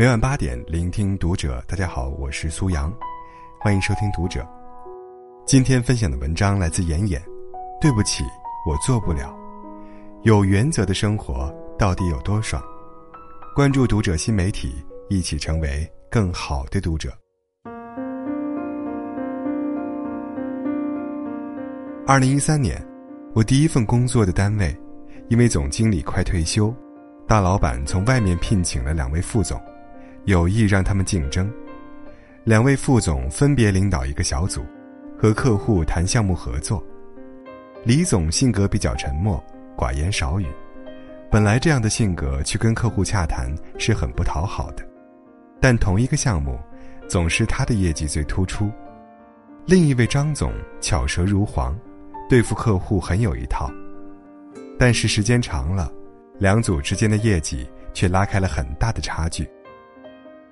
每晚八点，聆听读者。大家好，我是苏阳，欢迎收听读者。今天分享的文章来自妍妍。对不起，我做不了。有原则的生活到底有多爽？关注读者新媒体，一起成为更好的读者。二零一三年，我第一份工作的单位，因为总经理快退休，大老板从外面聘请了两位副总，有意让他们竞争。两位副总分别领导一个小组，和客户谈项目合作。李总性格比较沉默，寡言少语。本来这样的性格去跟客户洽谈是很不讨好的，但同一个项目，总是他的业绩最突出。另一位张总巧舌如簧，对付客户很有一套。但是时间长了，两组之间的业绩却拉开了很大的差距。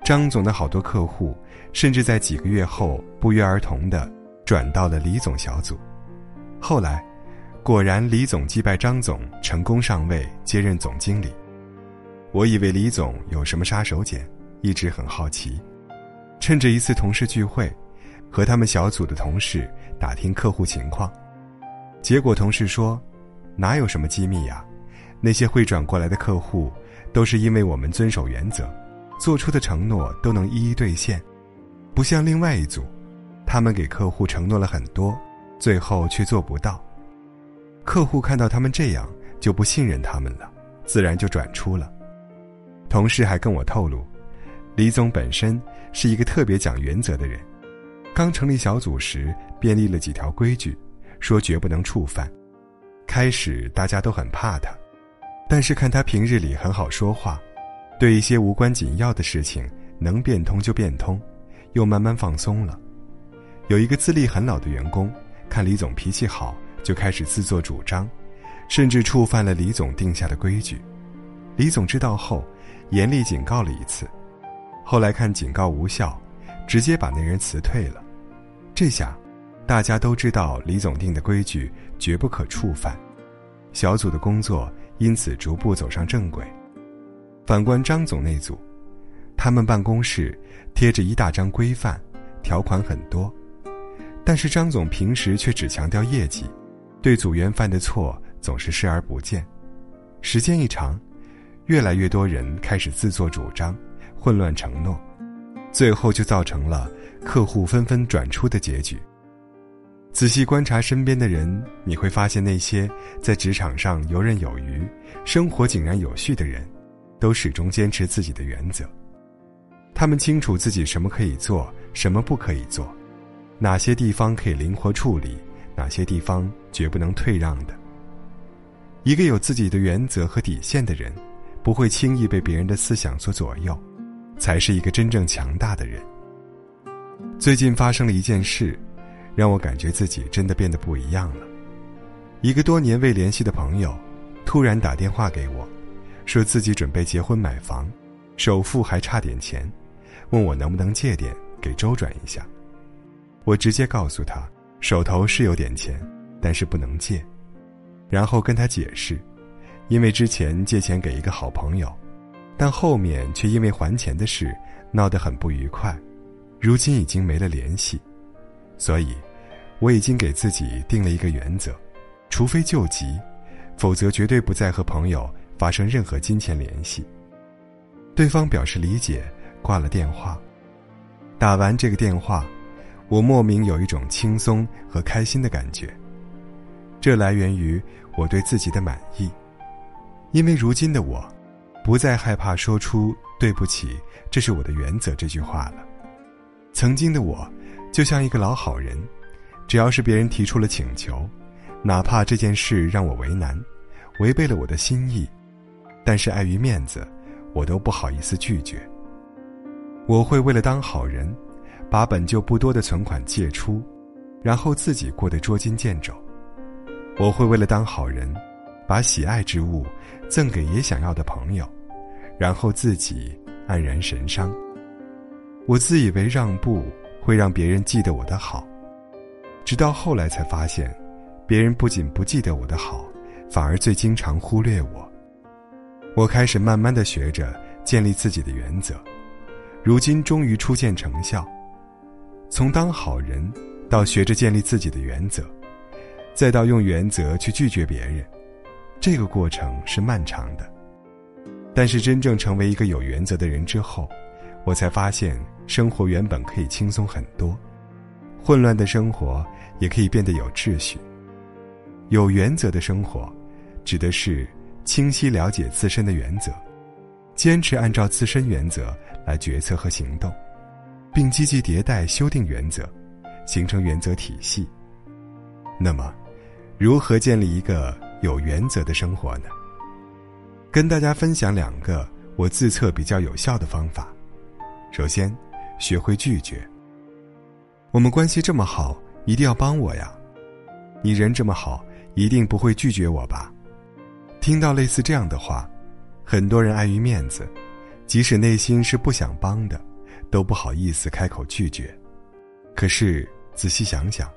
张总的好多客户，甚至在几个月后不约而同的转到了李总小组。后来。果然，李总击败张总，成功上位，接任总经理。我以为李总有什么杀手锏，一直很好奇。趁着一次同事聚会，和他们小组的同事打听客户情况，结果同事说：“哪有什么机密呀？那些会转过来的客户，都是因为我们遵守原则，做出的承诺都能一一兑现，不像另外一组，他们给客户承诺了很多，最后却做不到。”客户看到他们这样，就不信任他们了，自然就转出了。同事还跟我透露，李总本身是一个特别讲原则的人，刚成立小组时便立了几条规矩，说绝不能触犯。开始大家都很怕他，但是看他平日里很好说话，对一些无关紧要的事情能变通就变通，又慢慢放松了。有一个资历很老的员工，看李总脾气好。就开始自作主张，甚至触犯了李总定下的规矩。李总知道后，严厉警告了一次，后来看警告无效，直接把那人辞退了。这下，大家都知道李总定的规矩绝不可触犯，小组的工作因此逐步走上正轨。反观张总那组，他们办公室贴着一大张规范，条款很多，但是张总平时却只强调业绩。对组员犯的错总是视而不见，时间一长，越来越多人开始自作主张，混乱承诺，最后就造成了客户纷纷转出的结局。仔细观察身边的人，你会发现那些在职场上游刃有余、生活井然有序的人，都始终坚持自己的原则。他们清楚自己什么可以做，什么不可以做，哪些地方可以灵活处理。哪些地方绝不能退让的？一个有自己的原则和底线的人，不会轻易被别人的思想所左右，才是一个真正强大的人。最近发生了一件事，让我感觉自己真的变得不一样了。一个多年未联系的朋友，突然打电话给我，说自己准备结婚买房，首付还差点钱，问我能不能借点给周转一下。我直接告诉他。手头是有点钱，但是不能借。然后跟他解释，因为之前借钱给一个好朋友，但后面却因为还钱的事闹得很不愉快，如今已经没了联系。所以，我已经给自己定了一个原则：除非救急，否则绝对不再和朋友发生任何金钱联系。对方表示理解，挂了电话。打完这个电话。我莫名有一种轻松和开心的感觉，这来源于我对自己的满意，因为如今的我，不再害怕说出“对不起，这是我的原则”这句话了。曾经的我，就像一个老好人，只要是别人提出了请求，哪怕这件事让我为难，违背了我的心意，但是碍于面子，我都不好意思拒绝。我会为了当好人。把本就不多的存款借出，然后自己过得捉襟见肘。我会为了当好人，把喜爱之物赠给也想要的朋友，然后自己黯然神伤。我自以为让步会让别人记得我的好，直到后来才发现，别人不仅不记得我的好，反而最经常忽略我。我开始慢慢的学着建立自己的原则，如今终于初见成效。从当好人，到学着建立自己的原则，再到用原则去拒绝别人，这个过程是漫长的。但是真正成为一个有原则的人之后，我才发现生活原本可以轻松很多，混乱的生活也可以变得有秩序。有原则的生活，指的是清晰了解自身的原则，坚持按照自身原则来决策和行动。并积极迭代、修订原则，形成原则体系。那么，如何建立一个有原则的生活呢？跟大家分享两个我自测比较有效的方法。首先，学会拒绝。我们关系这么好，一定要帮我呀？你人这么好，一定不会拒绝我吧？听到类似这样的话，很多人碍于面子，即使内心是不想帮的。都不好意思开口拒绝，可是仔细想想，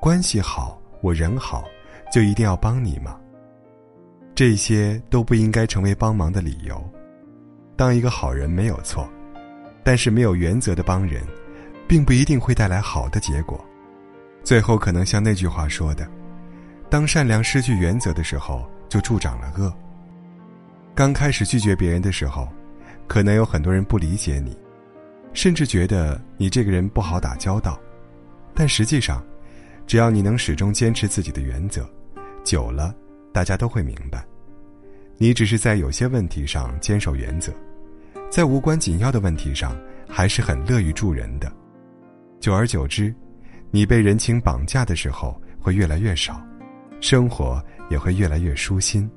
关系好，我人好，就一定要帮你吗？这些都不应该成为帮忙的理由。当一个好人没有错，但是没有原则的帮人，并不一定会带来好的结果。最后可能像那句话说的：“当善良失去原则的时候，就助长了恶。”刚开始拒绝别人的时候，可能有很多人不理解你。甚至觉得你这个人不好打交道，但实际上，只要你能始终坚持自己的原则，久了，大家都会明白，你只是在有些问题上坚守原则，在无关紧要的问题上还是很乐于助人的。久而久之，你被人情绑架的时候会越来越少，生活也会越来越舒心。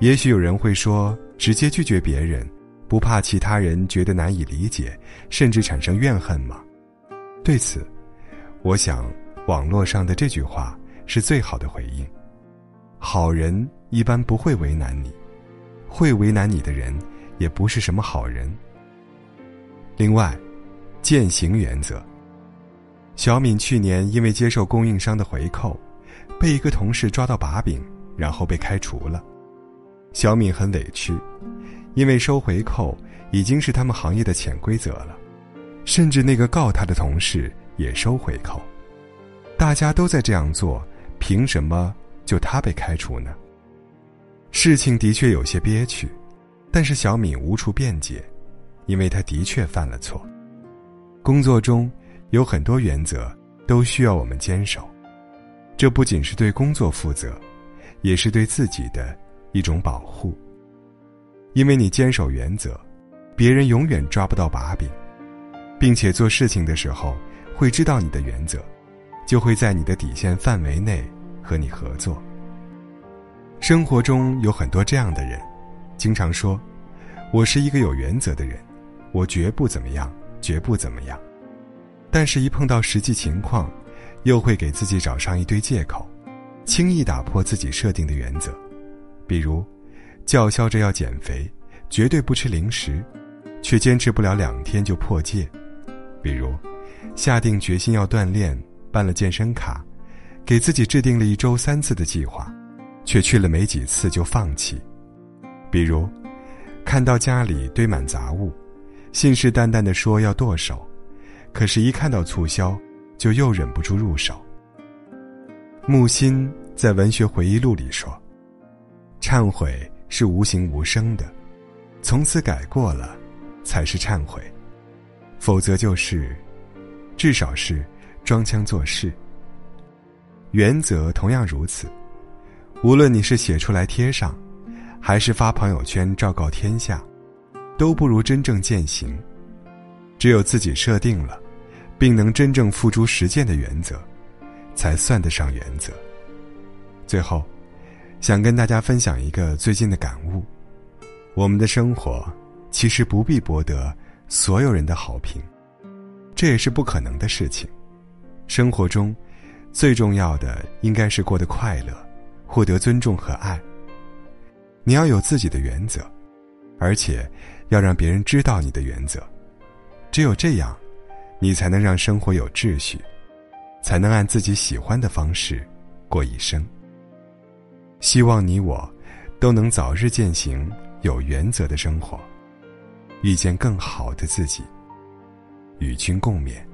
也许有人会说，直接拒绝别人。不怕其他人觉得难以理解，甚至产生怨恨吗？对此，我想网络上的这句话是最好的回应。好人一般不会为难你，会为难你的人也不是什么好人。另外，践行原则。小敏去年因为接受供应商的回扣，被一个同事抓到把柄，然后被开除了。小敏很委屈。因为收回扣已经是他们行业的潜规则了，甚至那个告他的同事也收回扣，大家都在这样做，凭什么就他被开除呢？事情的确有些憋屈，但是小敏无处辩解，因为他的确犯了错。工作中有很多原则都需要我们坚守，这不仅是对工作负责，也是对自己的一种保护。因为你坚守原则，别人永远抓不到把柄，并且做事情的时候会知道你的原则，就会在你的底线范围内和你合作。生活中有很多这样的人，经常说：“我是一个有原则的人，我绝不怎么样，绝不怎么样。”但是，一碰到实际情况，又会给自己找上一堆借口，轻易打破自己设定的原则，比如。叫嚣着要减肥，绝对不吃零食，却坚持不了两天就破戒；比如，下定决心要锻炼，办了健身卡，给自己制定了一周三次的计划，却去了没几次就放弃；比如，看到家里堆满杂物，信誓旦旦地说要剁手，可是，一看到促销，就又忍不住入手。木心在文学回忆录里说：“忏悔。”是无形无声的，从此改过了，才是忏悔；否则就是，至少是装腔作势。原则同样如此，无论你是写出来贴上，还是发朋友圈昭告天下，都不如真正践行。只有自己设定了，并能真正付诸实践的原则，才算得上原则。最后。想跟大家分享一个最近的感悟：我们的生活其实不必博得所有人的好评，这也是不可能的事情。生活中最重要的应该是过得快乐，获得尊重和爱。你要有自己的原则，而且要让别人知道你的原则。只有这样，你才能让生活有秩序，才能按自己喜欢的方式过一生。希望你我都能早日践行有原则的生活。遇见更好的自己。与君共勉。